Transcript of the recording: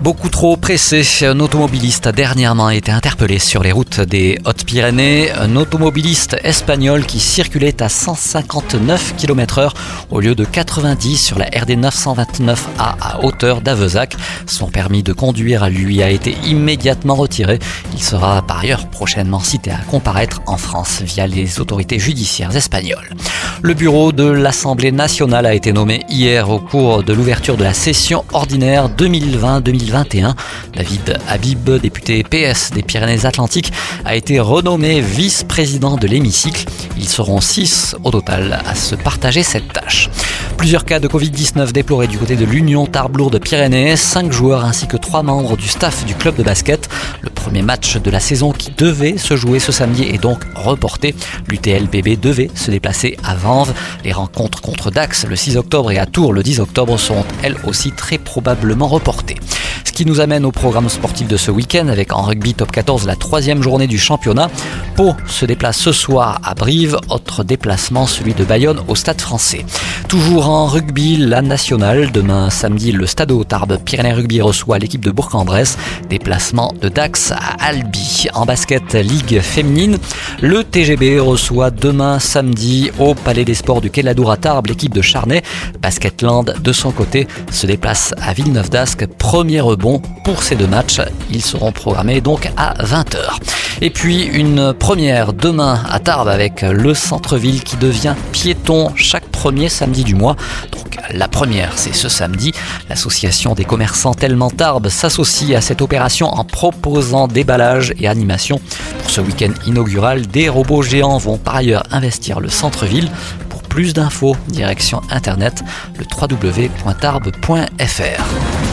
Beaucoup trop pressé, un automobiliste a dernièrement été interpellé sur les routes des Hautes-Pyrénées. Un automobiliste espagnol qui circulait à 159 km/h au lieu de 90 sur la RD 929A à hauteur d'Avezac. Son permis de conduire lui a été immédiatement retiré. Il sera par ailleurs prochainement cité à comparaître en France via les autorités judiciaires espagnoles. Le bureau de l'Assemblée nationale a été nommé hier au cours de l'ouverture de la session ordinaire 2020-2021. David Habib, député PS des Pyrénées-Atlantiques, a été renommé vice-président de l'hémicycle. Ils seront six au total à se partager cette tâche. Plusieurs cas de Covid-19 déplorés du côté de l'Union Tarbes-Lourdes Pyrénées, cinq joueurs ainsi que trois membres du staff du club de basket. Le premier match de la saison qui devait se jouer ce samedi est donc reporté. L'UTLBB devait se déplacer à Vanves. Les rencontres contre Dax le 6 octobre et à Tours le 10 octobre seront elles aussi très probablement reportées. Qui nous amène au programme sportif de ce week-end avec en rugby top 14 la troisième journée du championnat. Se déplace ce soir à Brive, autre déplacement celui de Bayonne au stade français. Toujours en rugby, la nationale. Demain samedi, le stade Tarbes Pyrénées Rugby reçoit l'équipe de Bourg-en-Bresse. Déplacement de Dax à Albi. En basket, Ligue féminine, le TGB reçoit demain samedi au Palais des Sports du Quai à Tarbes l'équipe de Charnay. Basketland, de son côté, se déplace à Villeneuve d'Ascq. Premier rebond pour ces deux matchs. Ils seront programmés donc à 20h. Et puis une première demain à Tarbes avec le centre-ville qui devient piéton chaque premier samedi du mois. Donc la première, c'est ce samedi. L'association des commerçants Tellement Tarbes s'associe à cette opération en proposant déballage et animation. Pour ce week-end inaugural, des robots géants vont par ailleurs investir le centre-ville. Pour plus d'infos, direction internet le www.tarbes.fr.